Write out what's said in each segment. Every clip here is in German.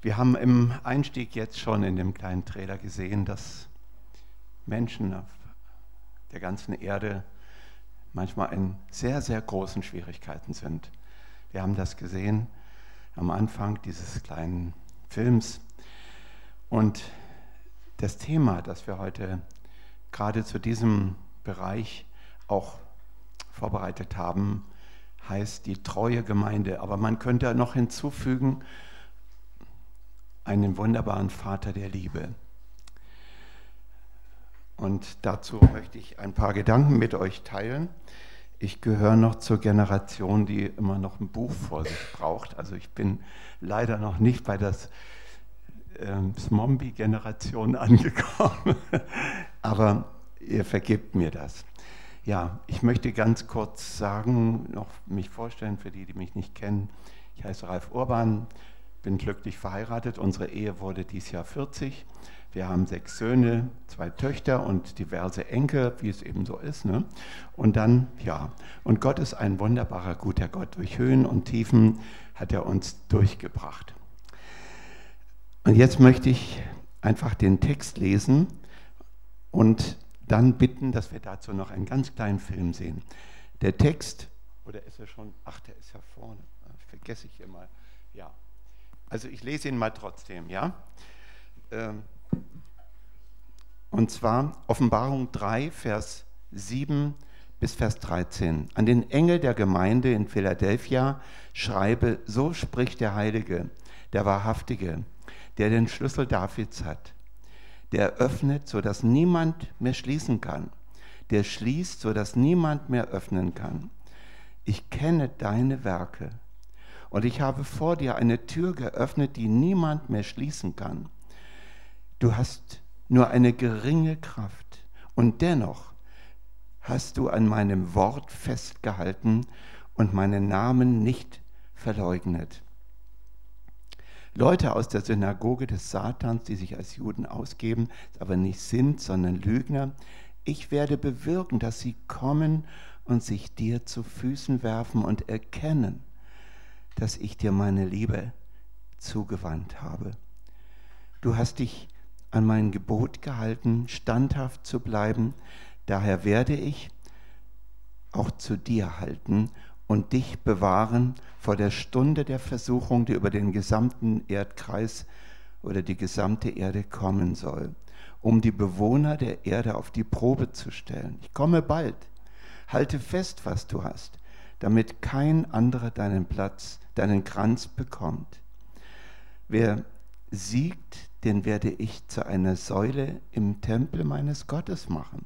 Wir haben im Einstieg jetzt schon in dem kleinen Trailer gesehen, dass Menschen auf der ganzen Erde manchmal in sehr, sehr großen Schwierigkeiten sind. Wir haben das gesehen am Anfang dieses kleinen Films. Und das Thema, das wir heute gerade zu diesem Bereich auch vorbereitet haben, heißt die treue Gemeinde. Aber man könnte noch hinzufügen, einen wunderbaren Vater der Liebe. Und dazu möchte ich ein paar Gedanken mit euch teilen. Ich gehöre noch zur Generation, die immer noch ein Buch vor sich braucht. Also ich bin leider noch nicht bei der ähm, Zombie-Generation angekommen. Aber ihr vergibt mir das. Ja, ich möchte ganz kurz sagen, noch mich vorstellen für die, die mich nicht kennen. Ich heiße Ralf Urban, bin glücklich verheiratet. Unsere Ehe wurde dieses Jahr 40. Wir haben sechs Söhne, zwei Töchter und diverse Enkel, wie es eben so ist. Ne? Und dann, ja, und Gott ist ein wunderbarer, guter Gott. Durch Höhen und Tiefen hat er uns durchgebracht. Und jetzt möchte ich einfach den Text lesen und dann bitten, dass wir dazu noch einen ganz kleinen Film sehen. Der Text, oder ist er schon? Ach, der ist ja vorne. Vergesse ich immer. Ja. Also ich lese ihn mal trotzdem, ja? Ähm, und zwar Offenbarung 3, Vers 7 bis Vers 13. An den Engel der Gemeinde in Philadelphia schreibe, so spricht der Heilige, der Wahrhaftige, der den Schlüssel Davids hat, der öffnet, sodass niemand mehr schließen kann, der schließt, sodass niemand mehr öffnen kann. Ich kenne deine Werke und ich habe vor dir eine Tür geöffnet, die niemand mehr schließen kann. Du hast nur eine geringe Kraft und dennoch hast du an meinem Wort festgehalten und meinen Namen nicht verleugnet. Leute aus der Synagoge des Satans, die sich als Juden ausgeben, aber nicht sind, sondern Lügner, ich werde bewirken, dass sie kommen und sich dir zu Füßen werfen und erkennen, dass ich dir meine Liebe zugewandt habe. Du hast dich an mein Gebot gehalten, standhaft zu bleiben, daher werde ich auch zu dir halten und dich bewahren vor der Stunde der Versuchung, die über den gesamten Erdkreis oder die gesamte Erde kommen soll, um die Bewohner der Erde auf die Probe zu stellen. Ich komme bald. Halte fest, was du hast, damit kein anderer deinen Platz, deinen Kranz bekommt. Wer siegt, den werde ich zu einer Säule im Tempel meines Gottes machen,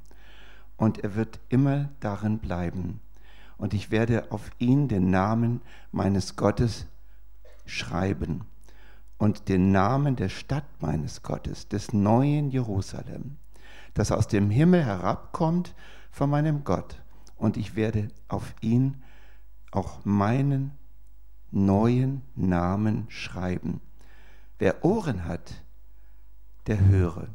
und er wird immer darin bleiben und ich werde auf ihn den Namen meines Gottes schreiben und den Namen der Stadt meines Gottes, des neuen Jerusalem, das aus dem Himmel herabkommt von meinem Gott. Und ich werde auf ihn auch meinen neuen Namen schreiben. Wer Ohren hat, der höre,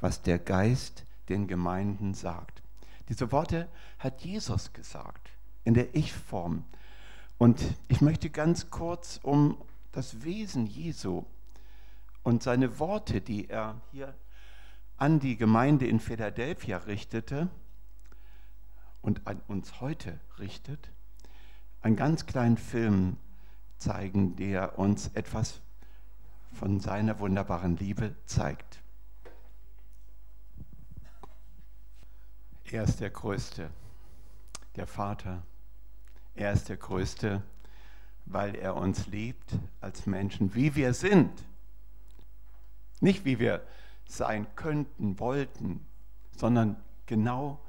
was der Geist den Gemeinden sagt. Diese Worte hat Jesus gesagt in der Ich-Form. Und ich möchte ganz kurz um das Wesen Jesu und seine Worte, die er hier an die Gemeinde in Philadelphia richtete und an uns heute richtet, einen ganz kleinen Film zeigen, der uns etwas von seiner wunderbaren Liebe zeigt. Er ist der Größte, der Vater, er ist der Größte, weil er uns liebt als Menschen, wie wir sind. Nicht wie wir sein könnten, wollten, sondern genau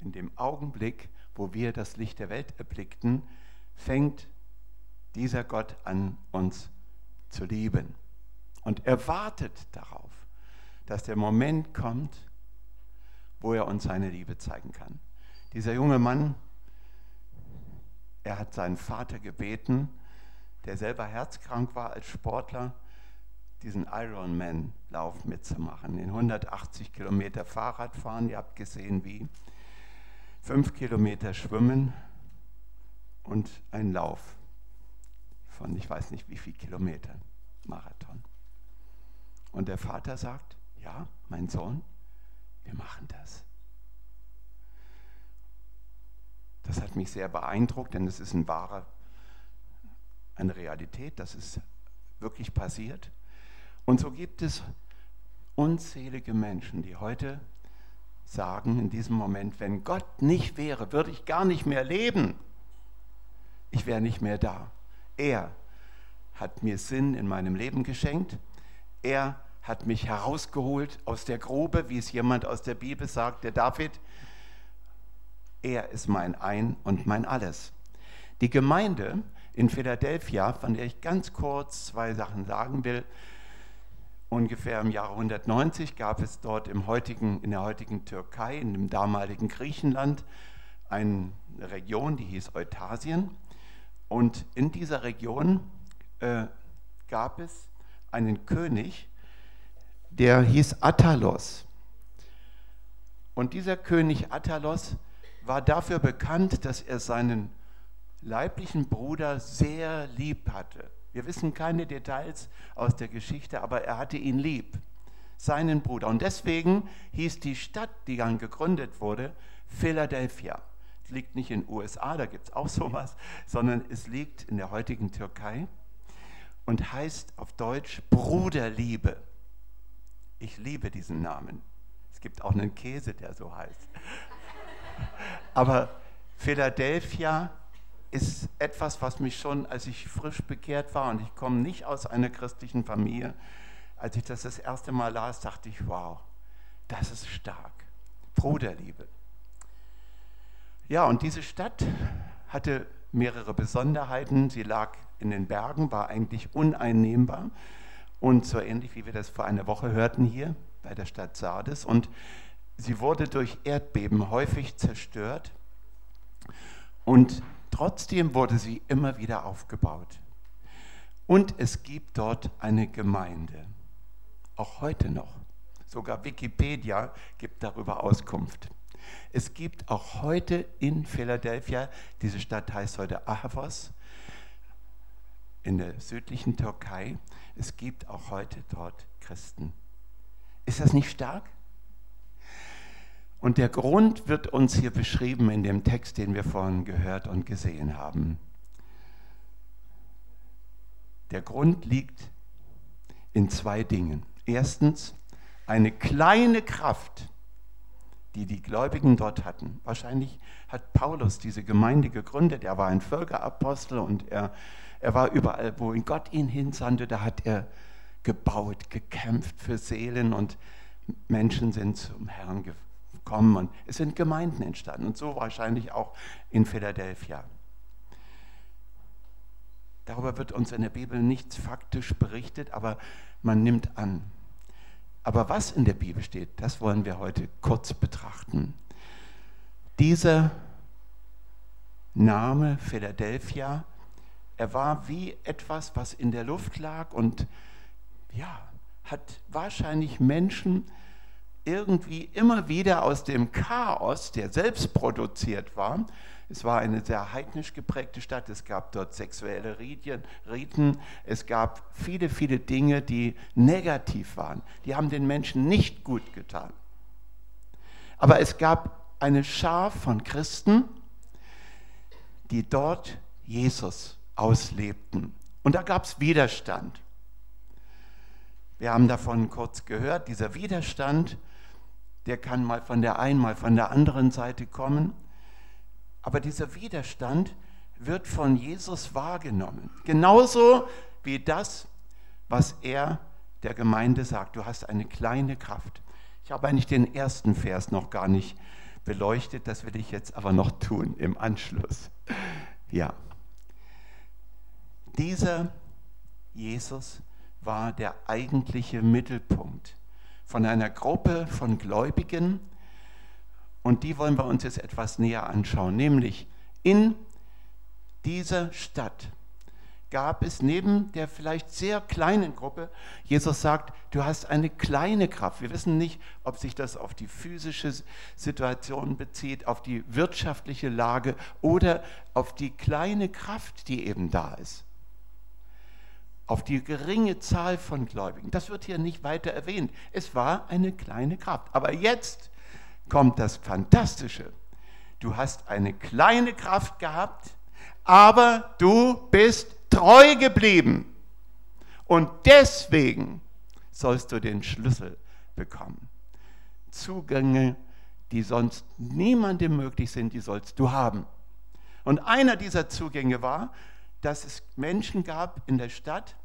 in dem Augenblick, wo wir das Licht der Welt erblickten, fängt dieser Gott an, uns zu lieben. Und er wartet darauf, dass der Moment kommt, wo er uns seine Liebe zeigen kann. Dieser junge Mann er hat seinen Vater gebeten, der selber herzkrank war als Sportler, diesen Ironman-Lauf mitzumachen. In 180 Kilometer Fahrrad fahren, ihr habt gesehen, wie fünf Kilometer schwimmen und ein Lauf von ich weiß nicht wie viel Kilometern, Marathon. Und der Vater sagt, ja, mein Sohn, wir machen das. Das hat mich sehr beeindruckt, denn es ist ein wahrer, eine Realität, das ist wirklich passiert. Und so gibt es unzählige Menschen, die heute sagen in diesem Moment, wenn Gott nicht wäre, würde ich gar nicht mehr leben. Ich wäre nicht mehr da. Er hat mir Sinn in meinem Leben geschenkt. Er hat mich herausgeholt aus der Grube, wie es jemand aus der Bibel sagt, der David. Er ist mein Ein und mein Alles. Die Gemeinde in Philadelphia, von der ich ganz kurz zwei Sachen sagen will, ungefähr im Jahre 190 gab es dort im heutigen, in der heutigen Türkei, in dem damaligen Griechenland, eine Region, die hieß Eutasien. Und in dieser Region äh, gab es einen König, der hieß Attalos. Und dieser König Attalos war dafür bekannt, dass er seinen leiblichen Bruder sehr lieb hatte. Wir wissen keine Details aus der Geschichte, aber er hatte ihn lieb, seinen Bruder. Und deswegen hieß die Stadt, die dann gegründet wurde, Philadelphia. Liegt nicht in den USA, da gibt es auch sowas, sondern es liegt in der heutigen Türkei und heißt auf Deutsch Bruderliebe. Ich liebe diesen Namen. Es gibt auch einen Käse, der so heißt. Aber Philadelphia ist etwas, was mich schon, als ich frisch bekehrt war und ich komme nicht aus einer christlichen Familie, als ich das das erste Mal las, dachte ich, wow, das ist stark. Bruderliebe. Ja, und diese Stadt hatte mehrere Besonderheiten. Sie lag in den Bergen, war eigentlich uneinnehmbar und so ähnlich wie wir das vor einer Woche hörten hier bei der Stadt Sardes. Und sie wurde durch Erdbeben häufig zerstört und trotzdem wurde sie immer wieder aufgebaut. Und es gibt dort eine Gemeinde, auch heute noch. Sogar Wikipedia gibt darüber Auskunft. Es gibt auch heute in Philadelphia, diese Stadt heißt heute Ahvos, in der südlichen Türkei, es gibt auch heute dort Christen. Ist das nicht stark? Und der Grund wird uns hier beschrieben in dem Text, den wir vorhin gehört und gesehen haben. Der Grund liegt in zwei Dingen. Erstens, eine kleine Kraft, die die Gläubigen dort hatten. Wahrscheinlich hat Paulus diese Gemeinde gegründet. Er war ein Völkerapostel und er, er war überall, wo Gott ihn hinsandte, da hat er gebaut, gekämpft für Seelen und Menschen sind zum Herrn gekommen und es sind Gemeinden entstanden und so wahrscheinlich auch in Philadelphia. Darüber wird uns in der Bibel nichts faktisch berichtet, aber man nimmt an. Aber was in der Bibel steht, das wollen wir heute kurz betrachten. Dieser Name Philadelphia, er war wie etwas, was in der Luft lag und ja, hat wahrscheinlich Menschen irgendwie immer wieder aus dem Chaos, der selbst produziert war, es war eine sehr heidnisch geprägte Stadt. Es gab dort sexuelle Riten. Es gab viele, viele Dinge, die negativ waren. Die haben den Menschen nicht gut getan. Aber es gab eine Schar von Christen, die dort Jesus auslebten. Und da gab es Widerstand. Wir haben davon kurz gehört, dieser Widerstand, der kann mal von der einen, mal von der anderen Seite kommen. Aber dieser Widerstand wird von Jesus wahrgenommen. Genauso wie das, was er der Gemeinde sagt. Du hast eine kleine Kraft. Ich habe eigentlich den ersten Vers noch gar nicht beleuchtet, das will ich jetzt aber noch tun im Anschluss. Ja. Dieser Jesus war der eigentliche Mittelpunkt von einer Gruppe von Gläubigen, und die wollen wir uns jetzt etwas näher anschauen, nämlich in dieser Stadt gab es neben der vielleicht sehr kleinen Gruppe, Jesus sagt, du hast eine kleine Kraft. Wir wissen nicht, ob sich das auf die physische Situation bezieht, auf die wirtschaftliche Lage oder auf die kleine Kraft, die eben da ist. auf die geringe Zahl von Gläubigen. Das wird hier nicht weiter erwähnt. Es war eine kleine Kraft. Aber jetzt kommt das Fantastische. Du hast eine kleine Kraft gehabt, aber du bist treu geblieben. Und deswegen sollst du den Schlüssel bekommen. Zugänge, die sonst niemandem möglich sind, die sollst du haben. Und einer dieser Zugänge war, dass es Menschen gab in der Stadt,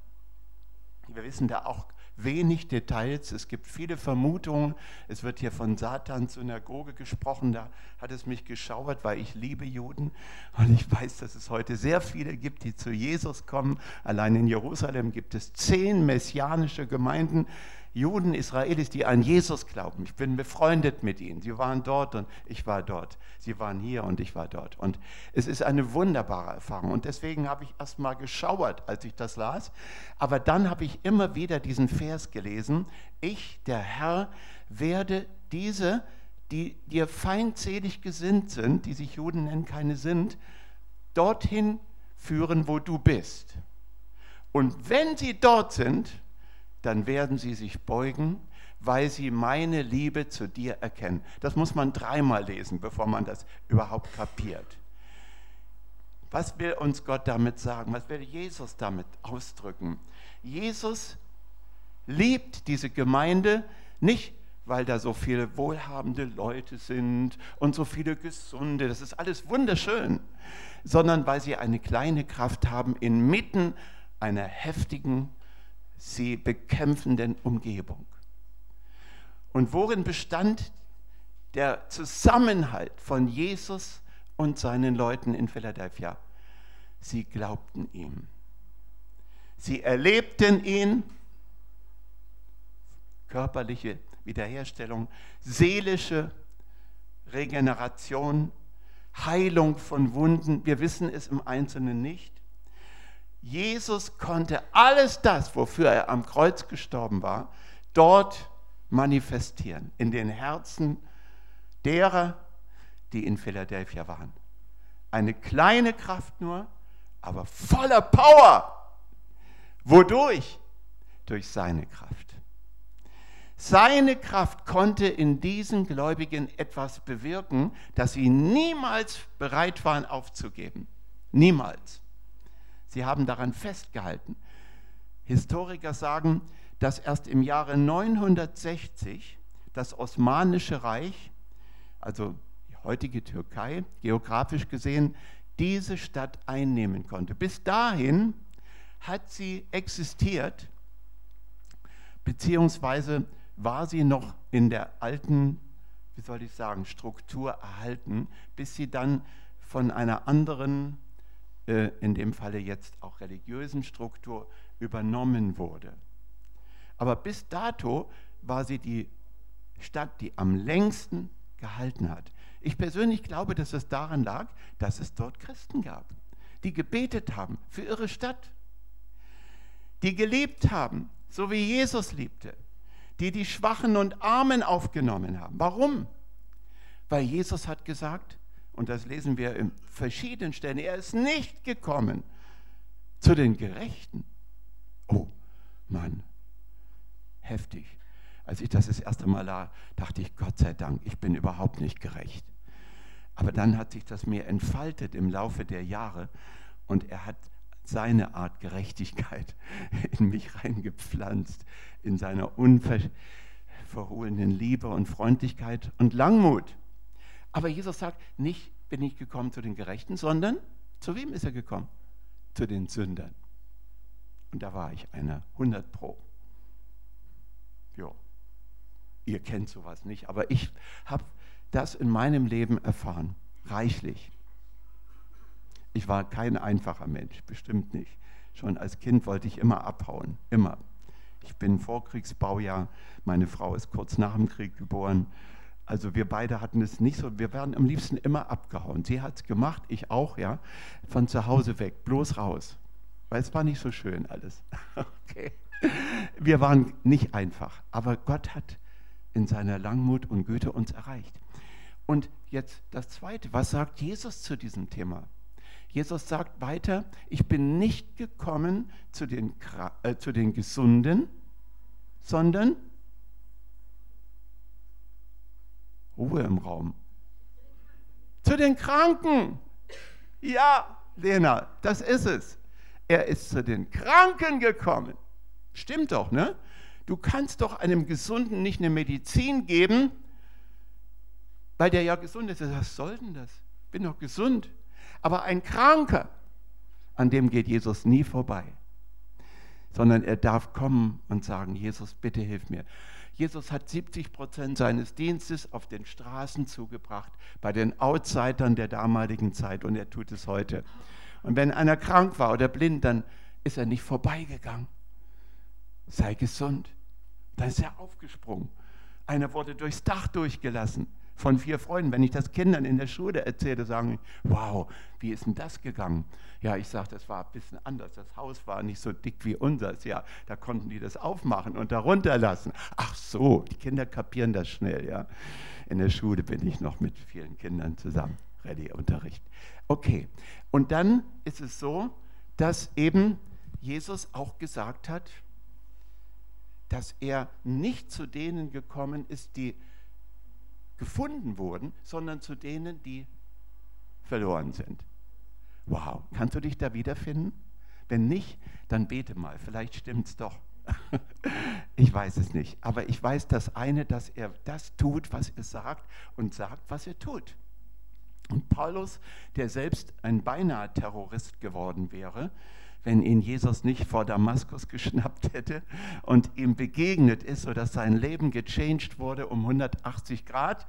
wir wissen da auch wenig Details, es gibt viele Vermutungen, es wird hier von Satans Synagoge gesprochen, da hat es mich geschauert, weil ich liebe Juden. Und ich weiß, dass es heute sehr viele gibt, die zu Jesus kommen. Allein in Jerusalem gibt es zehn messianische Gemeinden, Juden, Israelis, die an Jesus glauben. Ich bin befreundet mit ihnen. Sie waren dort und ich war dort. Sie waren hier und ich war dort. Und es ist eine wunderbare Erfahrung. Und deswegen habe ich erst mal geschauert, als ich das las. Aber dann habe ich immer wieder diesen Vers gelesen. Ich, der Herr, werde diese, die dir feindselig gesinnt sind, die sich Juden nennen, keine sind, dorthin führen, wo du bist. Und wenn sie dort sind, dann werden sie sich beugen, weil sie meine Liebe zu dir erkennen. Das muss man dreimal lesen, bevor man das überhaupt kapiert. Was will uns Gott damit sagen? Was will Jesus damit ausdrücken? Jesus liebt diese Gemeinde nicht, weil da so viele wohlhabende Leute sind und so viele gesunde, das ist alles wunderschön, sondern weil sie eine kleine Kraft haben inmitten einer heftigen sie bekämpfenden Umgebung. Und worin bestand der Zusammenhalt von Jesus und seinen Leuten in Philadelphia? Sie glaubten ihm. Sie erlebten ihn, körperliche Wiederherstellung, seelische Regeneration, Heilung von Wunden. Wir wissen es im Einzelnen nicht. Jesus konnte alles das, wofür er am Kreuz gestorben war, dort manifestieren, in den Herzen derer, die in Philadelphia waren. Eine kleine Kraft nur, aber voller Power. Wodurch? Durch seine Kraft. Seine Kraft konnte in diesen Gläubigen etwas bewirken, das sie niemals bereit waren aufzugeben. Niemals. Sie haben daran festgehalten. Historiker sagen, dass erst im Jahre 960 das Osmanische Reich, also die heutige Türkei, geografisch gesehen, diese Stadt einnehmen konnte. Bis dahin hat sie existiert, beziehungsweise war sie noch in der alten, wie soll ich sagen, Struktur erhalten, bis sie dann von einer anderen äh, in dem Falle jetzt auch religiösen Struktur übernommen wurde. Aber bis dato war sie die Stadt, die am längsten gehalten hat. Ich persönlich glaube, dass es daran lag, dass es dort Christen gab, die gebetet haben für ihre Stadt, die gelebt haben, so wie Jesus liebte, die die Schwachen und Armen aufgenommen haben. Warum? Weil Jesus hat gesagt, und das lesen wir in verschiedenen Stellen, er ist nicht gekommen zu den Gerechten. Oh Mann, heftig. Als ich das das erste Mal las, dachte ich, Gott sei Dank, ich bin überhaupt nicht gerecht. Aber dann hat sich das mir entfaltet im Laufe der Jahre und er hat seine Art Gerechtigkeit in mich reingepflanzt, in seiner unverhohlenen Liebe und Freundlichkeit und Langmut. Aber Jesus sagt, nicht bin ich gekommen zu den Gerechten, sondern zu wem ist er gekommen? Zu den Sündern. Und da war ich einer, 100 Pro. Jo. Ihr kennt sowas nicht, aber ich habe das in meinem Leben erfahren, reichlich. Ich war kein einfacher Mensch, bestimmt nicht. Schon als Kind wollte ich immer abhauen, immer. Ich bin Vorkriegsbaujahr, meine Frau ist kurz nach dem Krieg geboren also wir beide hatten es nicht so, wir werden am liebsten immer abgehauen. Sie hat es gemacht, ich auch, ja, von zu Hause weg, bloß raus. Weil es war nicht so schön alles. Okay. Wir waren nicht einfach, aber Gott hat in seiner Langmut und Güte uns erreicht. Und jetzt das Zweite, was sagt Jesus zu diesem Thema? Jesus sagt weiter, ich bin nicht gekommen zu den, äh, zu den Gesunden, sondern Ruhe im Raum. Zu den Kranken. Ja, Lena, das ist es. Er ist zu den Kranken gekommen. Stimmt doch, ne? Du kannst doch einem Gesunden nicht eine Medizin geben, weil der ja gesund ist. Was soll denn das? Ich bin doch gesund. Aber ein Kranker, an dem geht Jesus nie vorbei, sondern er darf kommen und sagen, Jesus, bitte hilf mir. Jesus hat 70 Prozent seines Dienstes auf den Straßen zugebracht, bei den Outsidern der damaligen Zeit und er tut es heute. Und wenn einer krank war oder blind, dann ist er nicht vorbeigegangen. Sei gesund. Dann ist er aufgesprungen. Einer wurde durchs Dach durchgelassen von vier Freunden. Wenn ich das Kindern in der Schule erzähle, sagen die, wow, wie ist denn das gegangen? Ja, ich sage, das war ein bisschen anders. Das Haus war nicht so dick wie unseres. Ja, da konnten die das aufmachen und darunter lassen. Ach so, die Kinder kapieren das schnell. Ja, in der Schule bin ich noch mit vielen Kindern zusammen. Rallye-Unterricht. Okay, und dann ist es so, dass eben Jesus auch gesagt hat, dass er nicht zu denen gekommen ist, die gefunden wurden, sondern zu denen, die verloren sind. Wow, kannst du dich da wiederfinden? Wenn nicht, dann bete mal, vielleicht stimmt es doch. ich weiß es nicht, aber ich weiß das eine, dass er das tut, was er sagt und sagt, was er tut. Und Paulus, der selbst ein beinahe Terrorist geworden wäre, wenn ihn Jesus nicht vor Damaskus geschnappt hätte und ihm begegnet ist, sodass sein Leben gechanged wurde um 180 Grad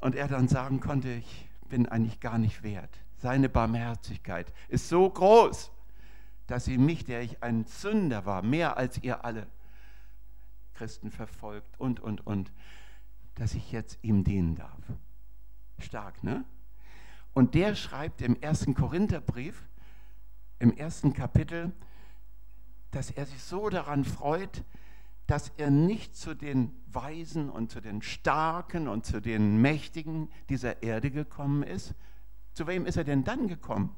und er dann sagen konnte, ich bin eigentlich gar nicht wert. Seine Barmherzigkeit ist so groß, dass sie mich, der ich ein Sünder war, mehr als ihr alle Christen verfolgt und, und, und, dass ich jetzt ihm dienen darf. Stark, ne? Und der schreibt im ersten Korintherbrief, im ersten Kapitel, dass er sich so daran freut, dass er nicht zu den Weisen und zu den Starken und zu den Mächtigen dieser Erde gekommen ist. Zu wem ist er denn dann gekommen?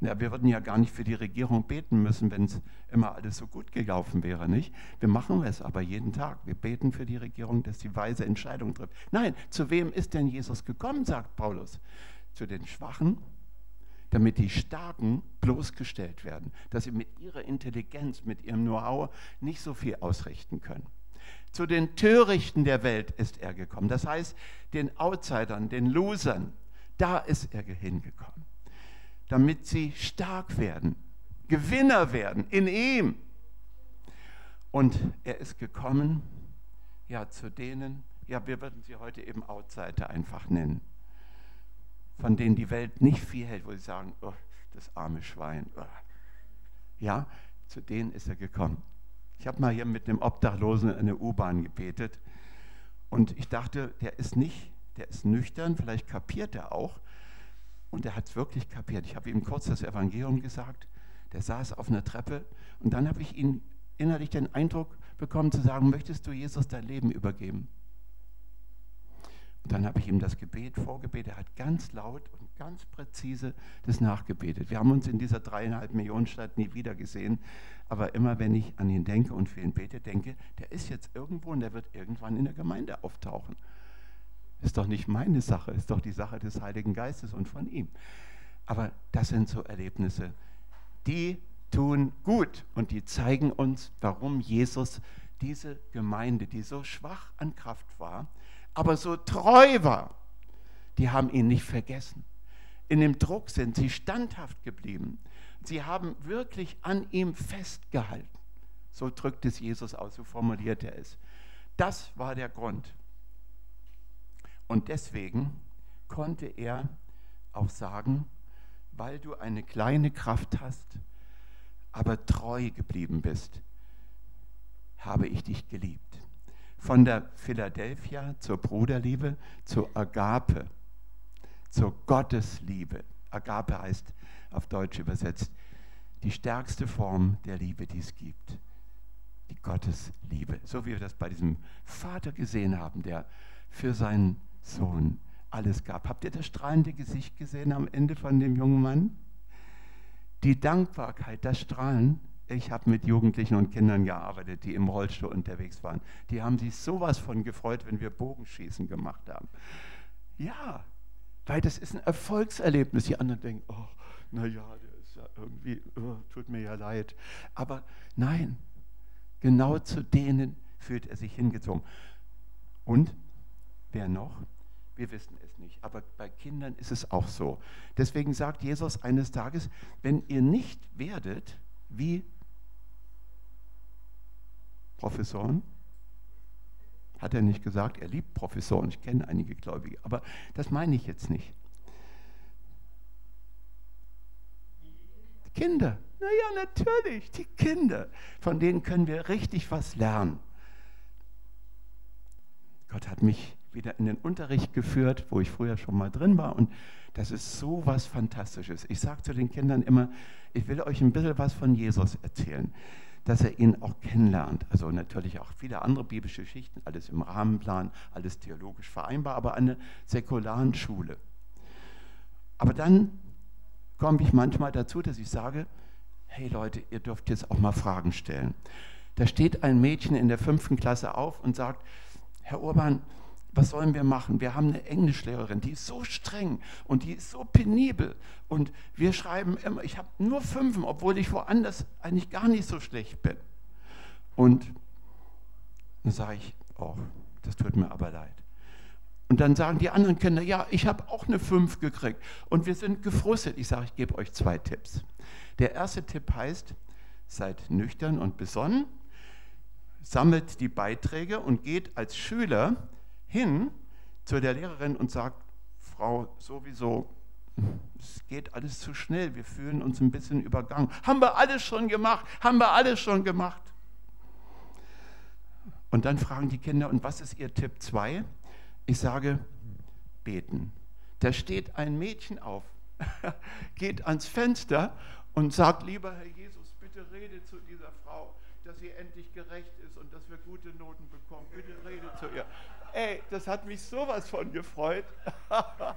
Ja, wir würden ja gar nicht für die Regierung beten müssen, wenn es immer alles so gut gelaufen wäre, nicht? Wir machen es aber jeden Tag. Wir beten für die Regierung, dass sie weise Entscheidungen trifft. Nein, zu wem ist denn Jesus gekommen, sagt Paulus? Zu den Schwachen, damit die Starken bloßgestellt werden, dass sie mit ihrer Intelligenz, mit ihrem Know-how nicht so viel ausrichten können. Zu den Törichten der Welt ist er gekommen, das heißt den Outsidern, den Losern, da ist er hingekommen, damit sie stark werden, Gewinner werden in ihm. Und er ist gekommen, ja, zu denen, ja, wir würden sie heute eben Outsider einfach nennen von denen die Welt nicht viel hält, wo sie sagen, oh, das arme Schwein. Oh. Ja, zu denen ist er gekommen. Ich habe mal hier mit einem Obdachlosen in der U-Bahn gebetet und ich dachte, der ist nicht, der ist nüchtern, vielleicht kapiert er auch. Und er hat es wirklich kapiert. Ich habe ihm kurz das Evangelium gesagt. Der saß auf einer Treppe und dann habe ich ihn innerlich den Eindruck bekommen zu sagen, möchtest du Jesus dein Leben übergeben? Dann habe ich ihm das Gebet vorgebetet. Er hat ganz laut und ganz präzise das nachgebetet. Wir haben uns in dieser dreieinhalb Millionen Stadt nie wieder gesehen. Aber immer wenn ich an ihn denke und für ihn bete, denke, der ist jetzt irgendwo und der wird irgendwann in der Gemeinde auftauchen. Ist doch nicht meine Sache, ist doch die Sache des Heiligen Geistes und von ihm. Aber das sind so Erlebnisse, die tun gut und die zeigen uns, warum Jesus diese Gemeinde, die so schwach an Kraft war, aber so treu war, die haben ihn nicht vergessen. In dem Druck sind sie standhaft geblieben. Sie haben wirklich an ihm festgehalten. So drückt es Jesus aus, so formuliert er es. Das war der Grund. Und deswegen konnte er auch sagen, weil du eine kleine Kraft hast, aber treu geblieben bist, habe ich dich geliebt von der Philadelphia zur Bruderliebe zur Agape, zur Gottesliebe. Agape heißt auf Deutsch übersetzt die stärkste Form der Liebe, die es gibt. Die Gottesliebe. So wie wir das bei diesem Vater gesehen haben, der für seinen Sohn alles gab. Habt ihr das strahlende Gesicht gesehen am Ende von dem jungen Mann? Die Dankbarkeit, das Strahlen. Ich habe mit Jugendlichen und Kindern gearbeitet, die im Rollstuhl unterwegs waren. Die haben sich sowas von gefreut, wenn wir Bogenschießen gemacht haben. Ja, weil das ist ein Erfolgserlebnis. Die anderen denken, oh, naja, der ist ja irgendwie, oh, tut mir ja leid. Aber nein, genau zu denen fühlt er sich hingezogen. Und wer noch? Wir wissen es nicht. Aber bei Kindern ist es auch so. Deswegen sagt Jesus eines Tages, wenn ihr nicht werdet wie Professoren, hat er nicht gesagt, er liebt Professoren, ich kenne einige Gläubige, aber das meine ich jetzt nicht. Die Kinder, naja, natürlich, die Kinder, von denen können wir richtig was lernen. Gott hat mich wieder in den Unterricht geführt, wo ich früher schon mal drin war. Und das ist so was Fantastisches. Ich sage zu den Kindern immer, ich will euch ein bisschen was von Jesus erzählen dass er ihn auch kennenlernt. Also natürlich auch viele andere biblische Geschichten, alles im Rahmenplan, alles theologisch vereinbar, aber eine säkularen Schule. Aber dann komme ich manchmal dazu, dass ich sage, hey Leute, ihr dürft jetzt auch mal Fragen stellen. Da steht ein Mädchen in der fünften Klasse auf und sagt, Herr Urban, was sollen wir machen? Wir haben eine Englischlehrerin, die ist so streng und die ist so penibel. Und wir schreiben immer, ich habe nur Fünfen, obwohl ich woanders eigentlich gar nicht so schlecht bin. Und dann sage ich, oh, das tut mir aber leid. Und dann sagen die anderen Kinder, ja, ich habe auch eine Fünf gekriegt. Und wir sind gefrustet. Ich sage, ich gebe euch zwei Tipps. Der erste Tipp heißt, seid nüchtern und besonnen, sammelt die Beiträge und geht als Schüler hin zu der Lehrerin und sagt, Frau, sowieso, es geht alles zu schnell, wir fühlen uns ein bisschen übergangen. Haben wir alles schon gemacht, haben wir alles schon gemacht. Und dann fragen die Kinder, und was ist ihr Tipp 2? Ich sage, beten. Da steht ein Mädchen auf, geht ans Fenster und sagt, lieber Herr Jesus, bitte rede zu dieser Frau, dass sie endlich gerecht ist und dass wir gute Noten bekommen. Bitte rede zu ihr. Ey, das hat mich sowas von gefreut.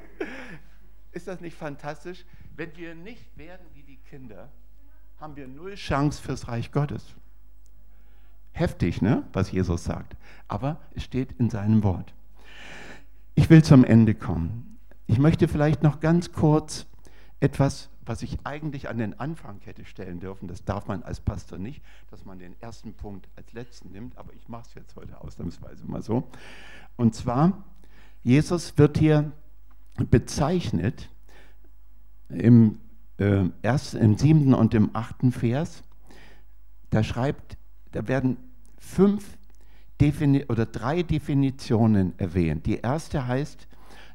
Ist das nicht fantastisch? Wenn wir nicht werden wie die Kinder, haben wir null Chance fürs Reich Gottes. Heftig, ne, was Jesus sagt. Aber es steht in seinem Wort. Ich will zum Ende kommen. Ich möchte vielleicht noch ganz kurz etwas was ich eigentlich an den Anfang hätte stellen dürfen, das darf man als Pastor nicht, dass man den ersten Punkt als letzten nimmt, aber ich mache es jetzt heute ausnahmsweise mal so. Und zwar, Jesus wird hier bezeichnet im, äh, ersten, im siebten und im achten Vers. Da schreibt, da werden fünf Defini oder drei Definitionen erwähnt. Die erste heißt,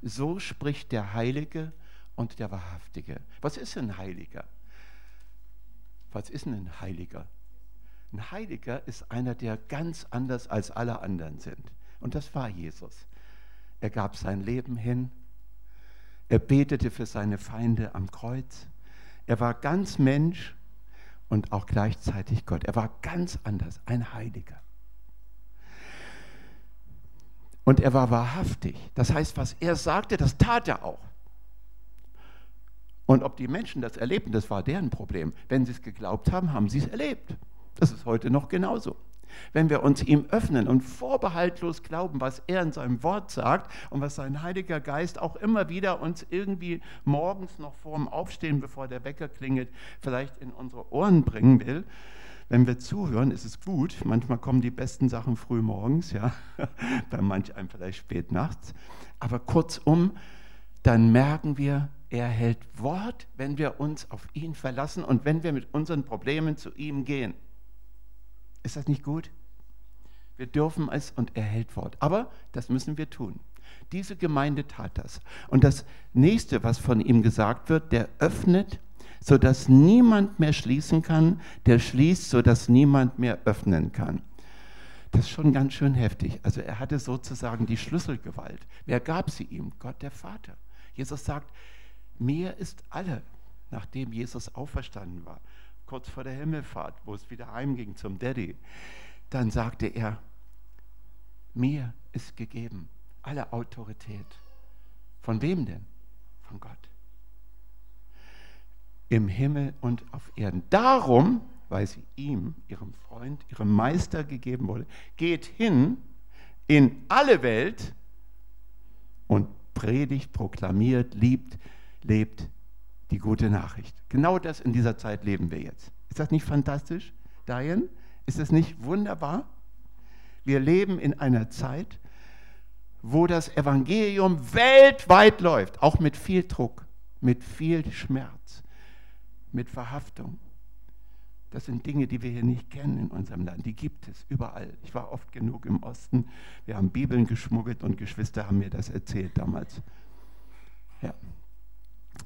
so spricht der Heilige und der Wahrhaftige. Was ist ein Heiliger? Was ist ein Heiliger? Ein Heiliger ist einer, der ganz anders als alle anderen sind. Und das war Jesus. Er gab sein Leben hin. Er betete für seine Feinde am Kreuz. Er war ganz Mensch und auch gleichzeitig Gott. Er war ganz anders, ein Heiliger. Und er war wahrhaftig. Das heißt, was er sagte, das tat er auch. Und ob die Menschen das erlebten, das war deren Problem. Wenn sie es geglaubt haben, haben sie es erlebt. Das ist heute noch genauso. Wenn wir uns ihm öffnen und vorbehaltlos glauben, was er in seinem Wort sagt und was sein Heiliger Geist auch immer wieder uns irgendwie morgens noch vor dem Aufstehen, bevor der Wecker klingelt, vielleicht in unsere Ohren bringen will, wenn wir zuhören, ist es gut. Manchmal kommen die besten Sachen früh morgens, ja, bei manch einem vielleicht spät nachts. Aber kurzum, dann merken wir, er hält Wort, wenn wir uns auf ihn verlassen und wenn wir mit unseren Problemen zu ihm gehen. Ist das nicht gut? Wir dürfen es und er hält Wort. Aber das müssen wir tun. Diese Gemeinde tat das. Und das nächste, was von ihm gesagt wird, der öffnet, sodass niemand mehr schließen kann, der schließt, sodass niemand mehr öffnen kann. Das ist schon ganz schön heftig. Also er hatte sozusagen die Schlüsselgewalt. Wer gab sie ihm? Gott der Vater. Jesus sagt, mir ist alle, nachdem Jesus auferstanden war, kurz vor der Himmelfahrt, wo es wieder heimging zum Daddy, dann sagte er, mir ist gegeben alle Autorität Von wem denn? Von Gott. Im Himmel und auf Erden. Darum, weil sie ihm, ihrem Freund, ihrem Meister gegeben wurde, geht hin in alle Welt und predigt, proklamiert, liebt, lebt die gute Nachricht. Genau das in dieser Zeit leben wir jetzt. Ist das nicht fantastisch, Diane? Ist das nicht wunderbar? Wir leben in einer Zeit, wo das Evangelium weltweit läuft, auch mit viel Druck, mit viel Schmerz, mit Verhaftung. Das sind Dinge, die wir hier nicht kennen in unserem Land. Die gibt es überall. Ich war oft genug im Osten. Wir haben Bibeln geschmuggelt und Geschwister haben mir das erzählt damals. Ja,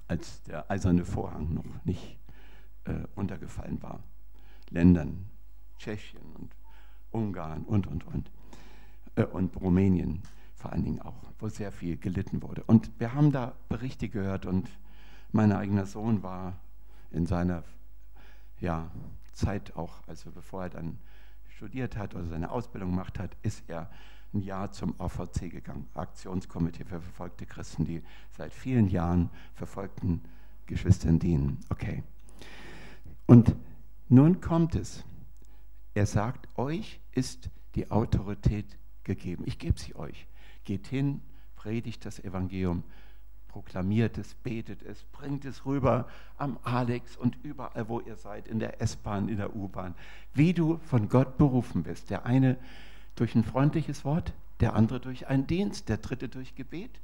als der eiserne Vorhang noch nicht äh, untergefallen war. Ländern, Tschechien und Ungarn und, und, und. Äh, und Rumänien vor allen Dingen auch, wo sehr viel gelitten wurde. Und wir haben da Berichte gehört und mein eigener Sohn war in seiner ja, Zeit auch, also bevor er dann studiert hat oder seine Ausbildung gemacht hat, ist er ein Jahr zum AVC gegangen, Aktionskomitee für verfolgte Christen, die seit vielen Jahren verfolgten Geschwistern dienen. Okay. Und nun kommt es. Er sagt, euch ist die Autorität gegeben. Ich gebe sie euch. Geht hin, predigt das Evangelium, proklamiert es, betet es, bringt es rüber am Alex und überall, wo ihr seid, in der S-Bahn, in der U-Bahn, wie du von Gott berufen bist. Der eine durch ein freundliches Wort, der andere durch einen Dienst, der dritte durch Gebet,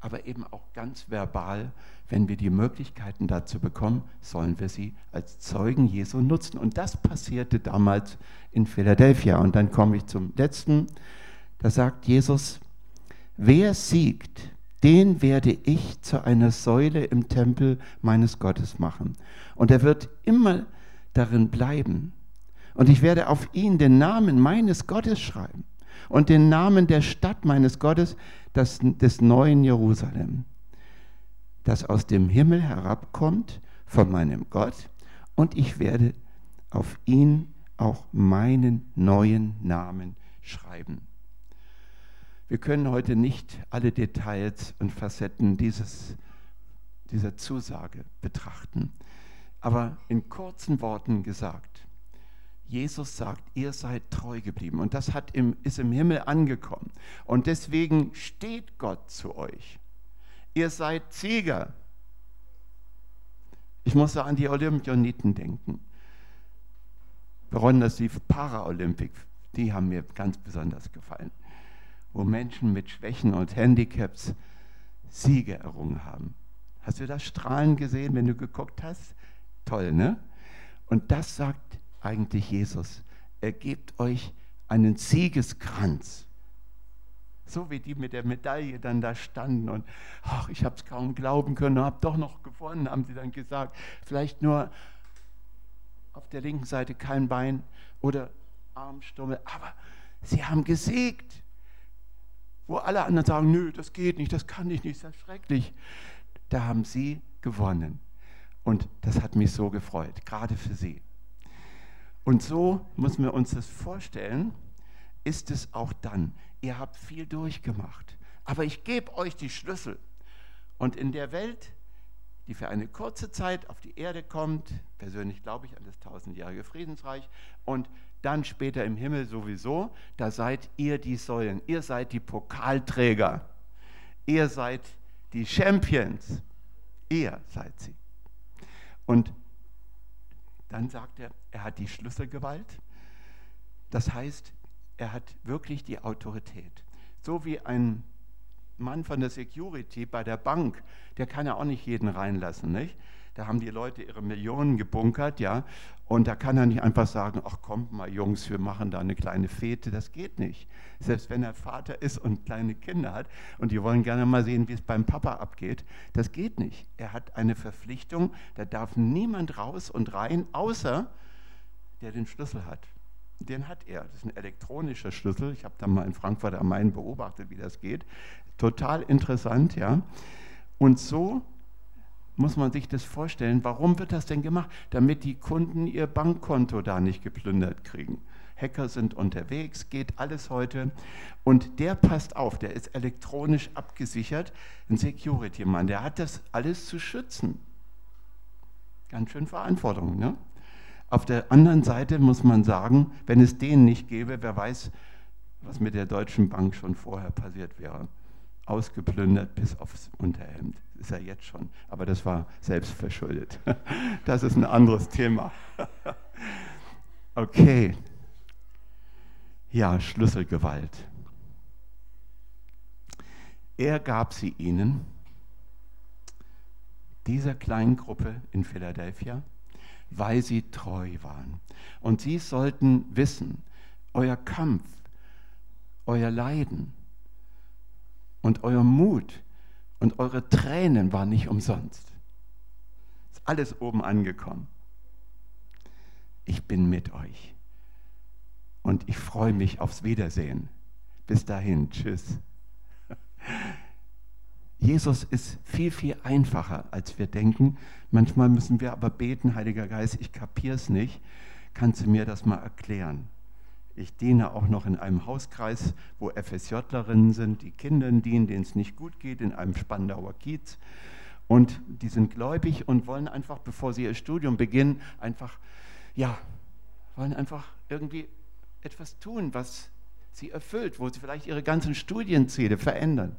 aber eben auch ganz verbal, wenn wir die Möglichkeiten dazu bekommen, sollen wir sie als Zeugen Jesu nutzen. Und das passierte damals in Philadelphia. Und dann komme ich zum letzten. Da sagt Jesus, wer siegt, den werde ich zu einer Säule im Tempel meines Gottes machen. Und er wird immer darin bleiben. Und ich werde auf ihn den Namen meines Gottes schreiben und den Namen der Stadt meines Gottes, das, des neuen Jerusalem, das aus dem Himmel herabkommt von meinem Gott, und ich werde auf ihn auch meinen neuen Namen schreiben. Wir können heute nicht alle Details und Facetten dieses, dieser Zusage betrachten, aber in kurzen Worten gesagt, Jesus sagt, ihr seid treu geblieben und das hat im, ist im Himmel angekommen. Und deswegen steht Gott zu euch. Ihr seid Sieger. Ich muss an die Olympioniken denken. Besonders die Paralympik, die haben mir ganz besonders gefallen. Wo Menschen mit Schwächen und Handicaps Siege errungen haben. Hast du das Strahlen gesehen, wenn du geguckt hast? Toll, ne? Und das sagt eigentlich Jesus? Er gibt euch einen Siegeskranz. So wie die mit der Medaille dann da standen und ach, ich habe es kaum glauben können, habe doch noch gewonnen, haben sie dann gesagt. Vielleicht nur auf der linken Seite kein Bein oder Armstummel, aber sie haben gesiegt. Wo alle anderen sagen, nö, das geht nicht, das kann ich nicht, das ist schrecklich. Da haben sie gewonnen. Und das hat mich so gefreut, gerade für sie. Und so müssen wir uns das vorstellen, ist es auch dann. Ihr habt viel durchgemacht, aber ich gebe euch die Schlüssel. Und in der Welt, die für eine kurze Zeit auf die Erde kommt, persönlich glaube ich an das tausendjährige Friedensreich, und dann später im Himmel sowieso, da seid ihr die Säulen, ihr seid die Pokalträger, ihr seid die Champions, ihr seid sie. Und dann sagt er, er hat die Schlüsselgewalt. Das heißt, er hat wirklich die Autorität. So wie ein Mann von der Security bei der Bank, der kann ja auch nicht jeden reinlassen, nicht? Da haben die Leute ihre Millionen gebunkert, ja, und da kann er nicht einfach sagen, ach kommt mal Jungs, wir machen da eine kleine Fete, das geht nicht. Selbst wenn er Vater ist und kleine Kinder hat und die wollen gerne mal sehen, wie es beim Papa abgeht, das geht nicht. Er hat eine Verpflichtung, da darf niemand raus und rein, außer der den Schlüssel hat. Den hat er. Das ist ein elektronischer Schlüssel. Ich habe da mal in Frankfurt am Main beobachtet, wie das geht. Total interessant, ja. Und so muss man sich das vorstellen. Warum wird das denn gemacht? Damit die Kunden ihr Bankkonto da nicht geplündert kriegen. Hacker sind unterwegs, geht alles heute. Und der passt auf, der ist elektronisch abgesichert, ein Security-Mann, der hat das alles zu schützen. Ganz schön Verantwortung, ne? Auf der anderen Seite muss man sagen, wenn es den nicht gäbe, wer weiß, was mit der Deutschen Bank schon vorher passiert wäre. Ausgeplündert bis aufs Unterhemd. Ist er jetzt schon. Aber das war selbst verschuldet. Das ist ein anderes Thema. Okay. Ja, Schlüsselgewalt. Er gab sie ihnen, dieser kleinen Gruppe in Philadelphia, weil sie treu waren. Und sie sollten wissen, euer Kampf, euer Leiden und euer Mut und eure Tränen waren nicht umsonst. Ist alles oben angekommen. Ich bin mit euch. Und ich freue mich aufs Wiedersehen. Bis dahin, tschüss. Jesus ist viel, viel einfacher, als wir denken. Manchmal müssen wir aber beten, Heiliger Geist, ich kapiere es nicht. Kannst du mir das mal erklären? Ich diene auch noch in einem Hauskreis, wo FSJlerinnen sind, die Kindern dienen, denen es nicht gut geht, in einem Spandauer Kiez. Und die sind gläubig und wollen einfach, bevor sie ihr Studium beginnen, einfach, ja, wollen einfach irgendwie etwas tun, was sie erfüllt, wo sie vielleicht ihre ganzen Studienziele verändern.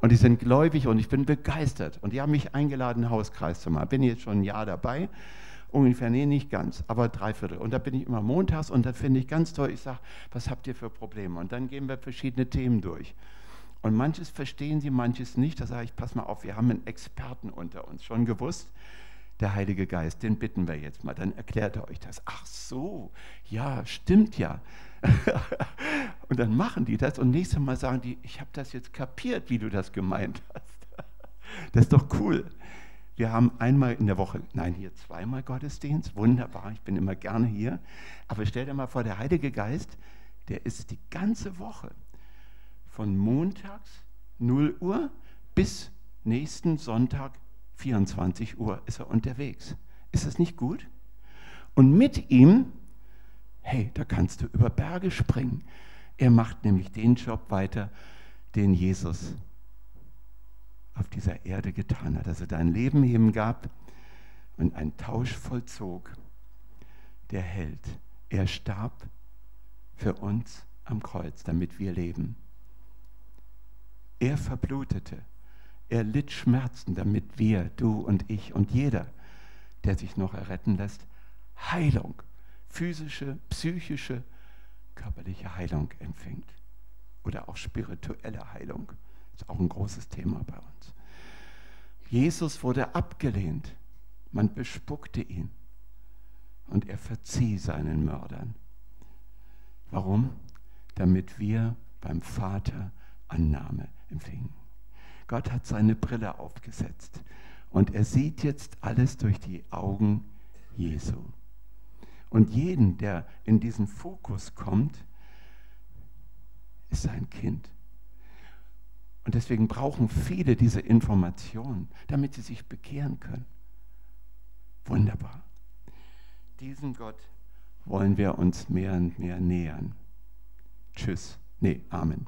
Und die sind gläubig und ich bin begeistert. Und die haben mich eingeladen, Hauskreis zu machen. Bin jetzt schon ein Jahr dabei. Ungefähr, nee, nicht ganz, aber drei Viertel. Und da bin ich immer montags und da finde ich ganz toll. Ich sage, was habt ihr für Probleme? Und dann gehen wir verschiedene Themen durch. Und manches verstehen sie, manches nicht. Da sage ich, pass mal auf, wir haben einen Experten unter uns. Schon gewusst, der Heilige Geist, den bitten wir jetzt mal. Dann erklärt er euch das. Ach so, ja, stimmt ja. und dann machen die das und nächstes Mal sagen die, ich habe das jetzt kapiert, wie du das gemeint hast. Das ist doch cool. Wir haben einmal in der Woche, nein, hier zweimal Gottesdienst, wunderbar, ich bin immer gerne hier. Aber stell dir mal vor, der Heilige Geist, der ist die ganze Woche von montags 0 Uhr bis nächsten Sonntag 24 Uhr ist er unterwegs. Ist das nicht gut? Und mit ihm hey, da kannst du über Berge springen. Er macht nämlich den Job weiter, den Jesus auf dieser Erde getan hat, dass er dein Leben hingab und einen Tausch vollzog, der hält. Er starb für uns am Kreuz, damit wir leben. Er verblutete, er litt Schmerzen, damit wir, du und ich und jeder, der sich noch erretten lässt, Heilung physische, psychische, körperliche Heilung empfängt. Oder auch spirituelle Heilung. Ist auch ein großes Thema bei uns. Jesus wurde abgelehnt. Man bespuckte ihn. Und er verzieh seinen Mördern. Warum? Damit wir beim Vater Annahme empfingen. Gott hat seine Brille aufgesetzt und er sieht jetzt alles durch die Augen Jesu. Und jeden, der in diesen Fokus kommt, ist sein Kind. Und deswegen brauchen viele diese Informationen, damit sie sich bekehren können. Wunderbar. Diesen Gott wollen wir uns mehr und mehr nähern. Tschüss. Nee, Amen.